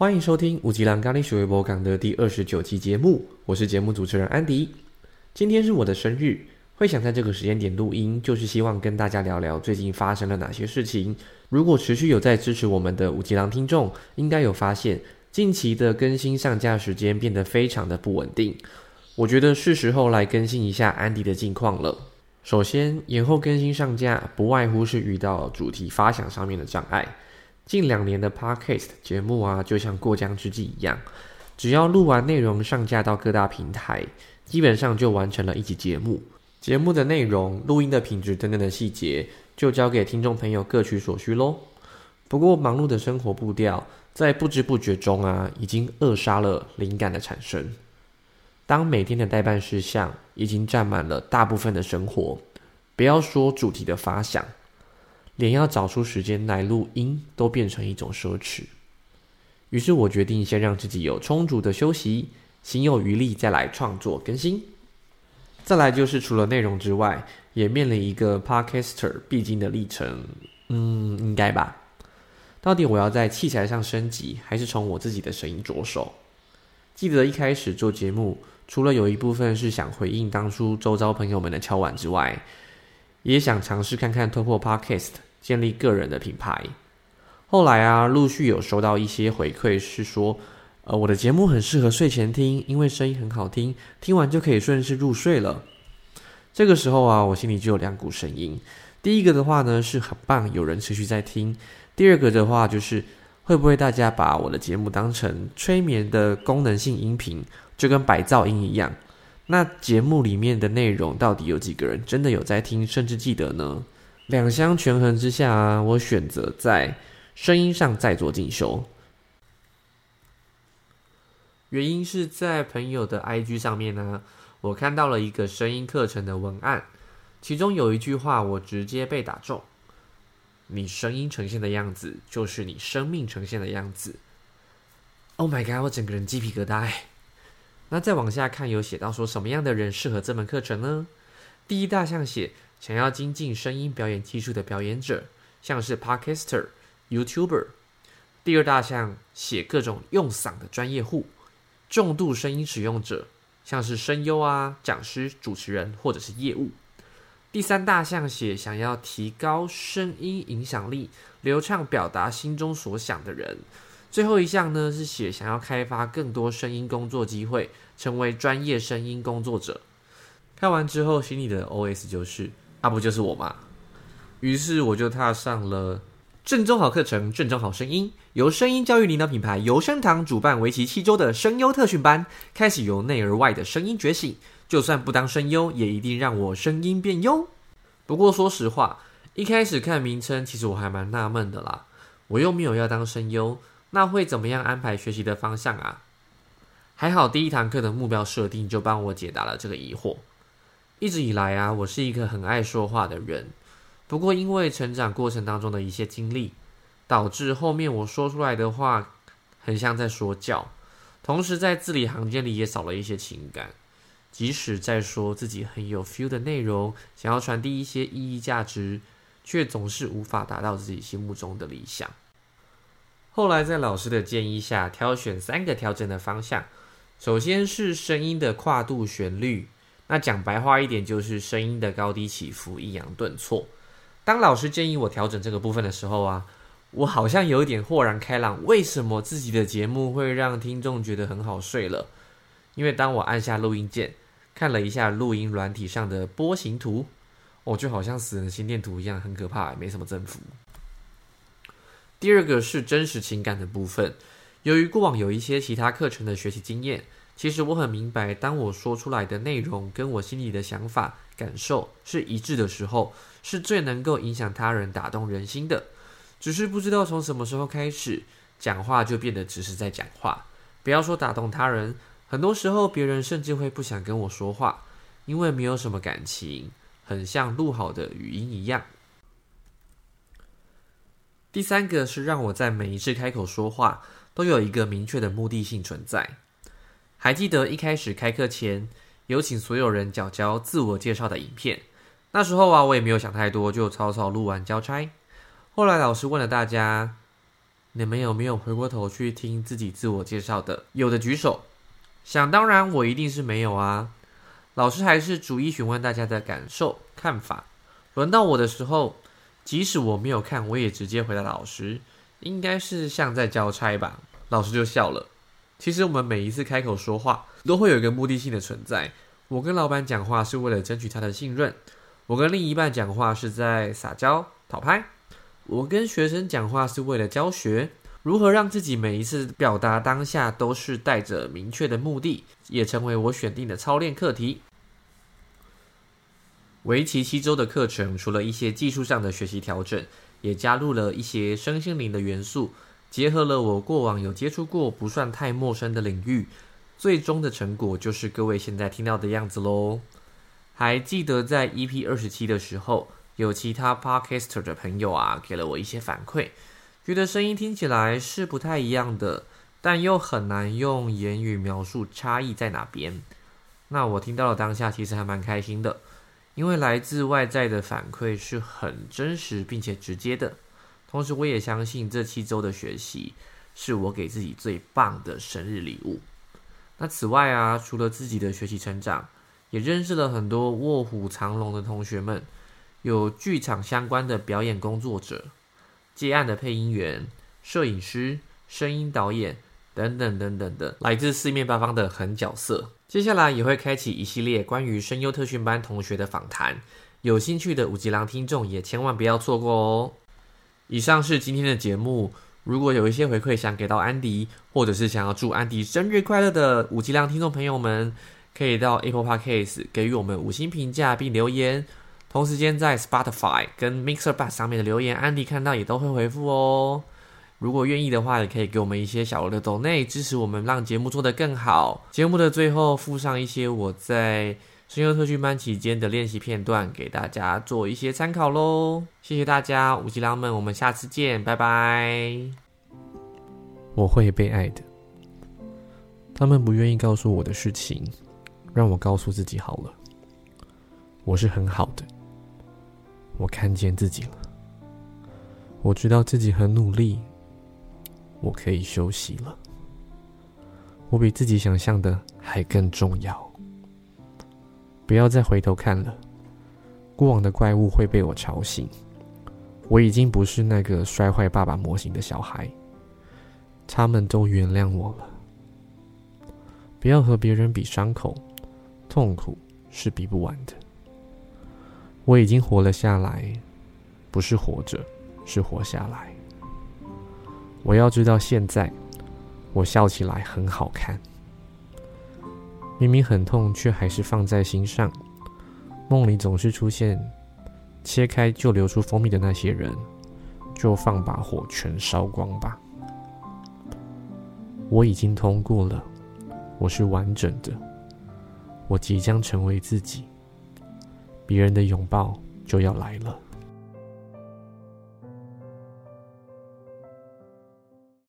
欢迎收听五吉郎咖喱水微博港的第二十九期节目，我是节目主持人安迪。今天是我的生日，会想在这个时间点录音，就是希望跟大家聊聊最近发生了哪些事情。如果持续有在支持我们的五吉郎听众，应该有发现近期的更新上架时间变得非常的不稳定。我觉得是时候来更新一下安迪的近况了。首先，延后更新上架，不外乎是遇到主题发想上面的障碍。近两年的 Podcast 节目啊，就像过江之鲫一样，只要录完内容上架到各大平台，基本上就完成了一集节目。节目的内容、录音的品质等等的细节，就交给听众朋友各取所需喽。不过，忙碌的生活步调，在不知不觉中啊，已经扼杀了灵感的产生。当每天的代办事项已经占满了大部分的生活，不要说主题的发想。连要找出时间来录音都变成一种奢侈，于是我决定先让自己有充足的休息，心有余力再来创作更新。再来就是除了内容之外，也面临一个 podcaster 必经的历程，嗯，应该吧？到底我要在器材上升级，还是从我自己的声音着手？记得一开始做节目，除了有一部分是想回应当初周遭朋友们的敲碗之外，也想尝试看看突破 podcast。建立个人的品牌。后来啊，陆续有收到一些回馈，是说，呃，我的节目很适合睡前听，因为声音很好听，听完就可以顺势入睡了。这个时候啊，我心里就有两股声音。第一个的话呢，是很棒，有人持续在听；第二个的话，就是会不会大家把我的节目当成催眠的功能性音频，就跟白噪音一样？那节目里面的内容到底有几个人真的有在听，甚至记得呢？两相权衡之下，我选择在声音上再做进修。原因是在朋友的 IG 上面呢，我看到了一个声音课程的文案，其中有一句话我直接被打中：“你声音呈现的样子，就是你生命呈现的样子。”Oh my god！我整个人鸡皮疙瘩。那再往下看，有写到说什么样的人适合这门课程呢？第一大项写。想要精进声音表演技术的表演者，像是 Podcaster、YouTuber。第二大项写各种用嗓的专业户，重度声音使用者，像是声优啊、讲师、主持人或者是业务。第三大项写想要提高声音影响力、流畅表达心中所想的人。最后一项呢是写想要开发更多声音工作机会，成为专业声音工作者。看完之后，心里的 OS 就是。那不就是我吗？于是我就踏上了正宗好课程、正宗好声音，由声音教育领导品牌由声堂主办，为期七周的声优特训班，开始由内而外的声音觉醒。就算不当声优，也一定让我声音变优。不过说实话，一开始看名称，其实我还蛮纳闷的啦。我又没有要当声优，那会怎么样安排学习的方向啊？还好第一堂课的目标设定就帮我解答了这个疑惑。一直以来啊，我是一个很爱说话的人。不过因为成长过程当中的一些经历，导致后面我说出来的话很像在说教，同时在字里行间里也少了一些情感。即使在说自己很有 feel 的内容，想要传递一些意义价值，却总是无法达到自己心目中的理想。后来在老师的建议下，挑选三个调整的方向。首先是声音的跨度旋律。那讲白话一点，就是声音的高低起伏、抑扬顿挫。当老师建议我调整这个部分的时候啊，我好像有一点豁然开朗。为什么自己的节目会让听众觉得很好睡了？因为当我按下录音键，看了一下录音软体上的波形图，哦，就好像死人心电图一样，很可怕，没什么增幅。第二个是真实情感的部分，由于过往有一些其他课程的学习经验。其实我很明白，当我说出来的内容跟我心里的想法、感受是一致的时候，是最能够影响他人、打动人心的。只是不知道从什么时候开始，讲话就变得只是在讲话。不要说打动他人，很多时候别人甚至会不想跟我说话，因为没有什么感情，很像录好的语音一样。第三个是让我在每一次开口说话，都有一个明确的目的性存在。还记得一开始开课前有请所有人缴交自我介绍的影片，那时候啊，我也没有想太多，就草草录完交差。后来老师问了大家，你们有没有回过头去听自己自我介绍的？有的举手。想当然，我一定是没有啊。老师还是逐一询问大家的感受、看法。轮到我的时候，即使我没有看，我也直接回答老师，应该是像在交差吧。老师就笑了。其实我们每一次开口说话，都会有一个目的性的存在。我跟老板讲话是为了争取他的信任，我跟另一半讲话是在撒娇讨拍，我跟学生讲话是为了教学。如何让自己每一次表达当下都是带着明确的目的，也成为我选定的操练课题。为期七周的课程，除了一些技术上的学习调整，也加入了一些身心灵的元素，结合了我过往有接触过不算太陌生的领域。最终的成果就是各位现在听到的样子喽。还记得在 EP 二十七的时候，有其他 Podcaster 的朋友啊，给了我一些反馈，觉得声音听起来是不太一样的，但又很难用言语描述差异在哪边。那我听到了当下，其实还蛮开心的，因为来自外在的反馈是很真实并且直接的。同时，我也相信这七周的学习是我给自己最棒的生日礼物。那此外啊，除了自己的学习成长，也认识了很多卧虎藏龙的同学们，有剧场相关的表演工作者、接案的配音员、摄影师、声音导演等等等等的，来自四面八方的狠角色。接下来也会开启一系列关于声优特训班同学的访谈，有兴趣的五级郎听众也千万不要错过哦。以上是今天的节目。如果有一些回馈想给到安迪，或者是想要祝安迪生日快乐的五级量听众朋友们，可以到 Apple Podcast 给予我们五星评价并留言。同时间在 Spotify 跟 Mixer b u s 上面的留言，安迪看到也都会回复哦。如果愿意的话，也可以给我们一些小额的抖内支持我们，让节目做得更好。节目的最后附上一些我在。声优特训班期间的练习片段，给大家做一些参考喽。谢谢大家，五级狼们，我们下次见，拜拜。我会被爱的。他们不愿意告诉我的事情，让我告诉自己好了。我是很好的。我看见自己了。我知道自己很努力。我可以休息了。我比自己想象的还更重要。不要再回头看了，过往的怪物会被我吵醒。我已经不是那个摔坏爸爸模型的小孩，他们都原谅我了。不要和别人比伤口，痛苦是比不完的。我已经活了下来，不是活着，是活下来。我要知道，现在我笑起来很好看。明明很痛，却还是放在心上。梦里总是出现，切开就流出蜂蜜的那些人，就放把火全烧光吧。我已经通过了，我是完整的，我即将成为自己。别人的拥抱就要来了。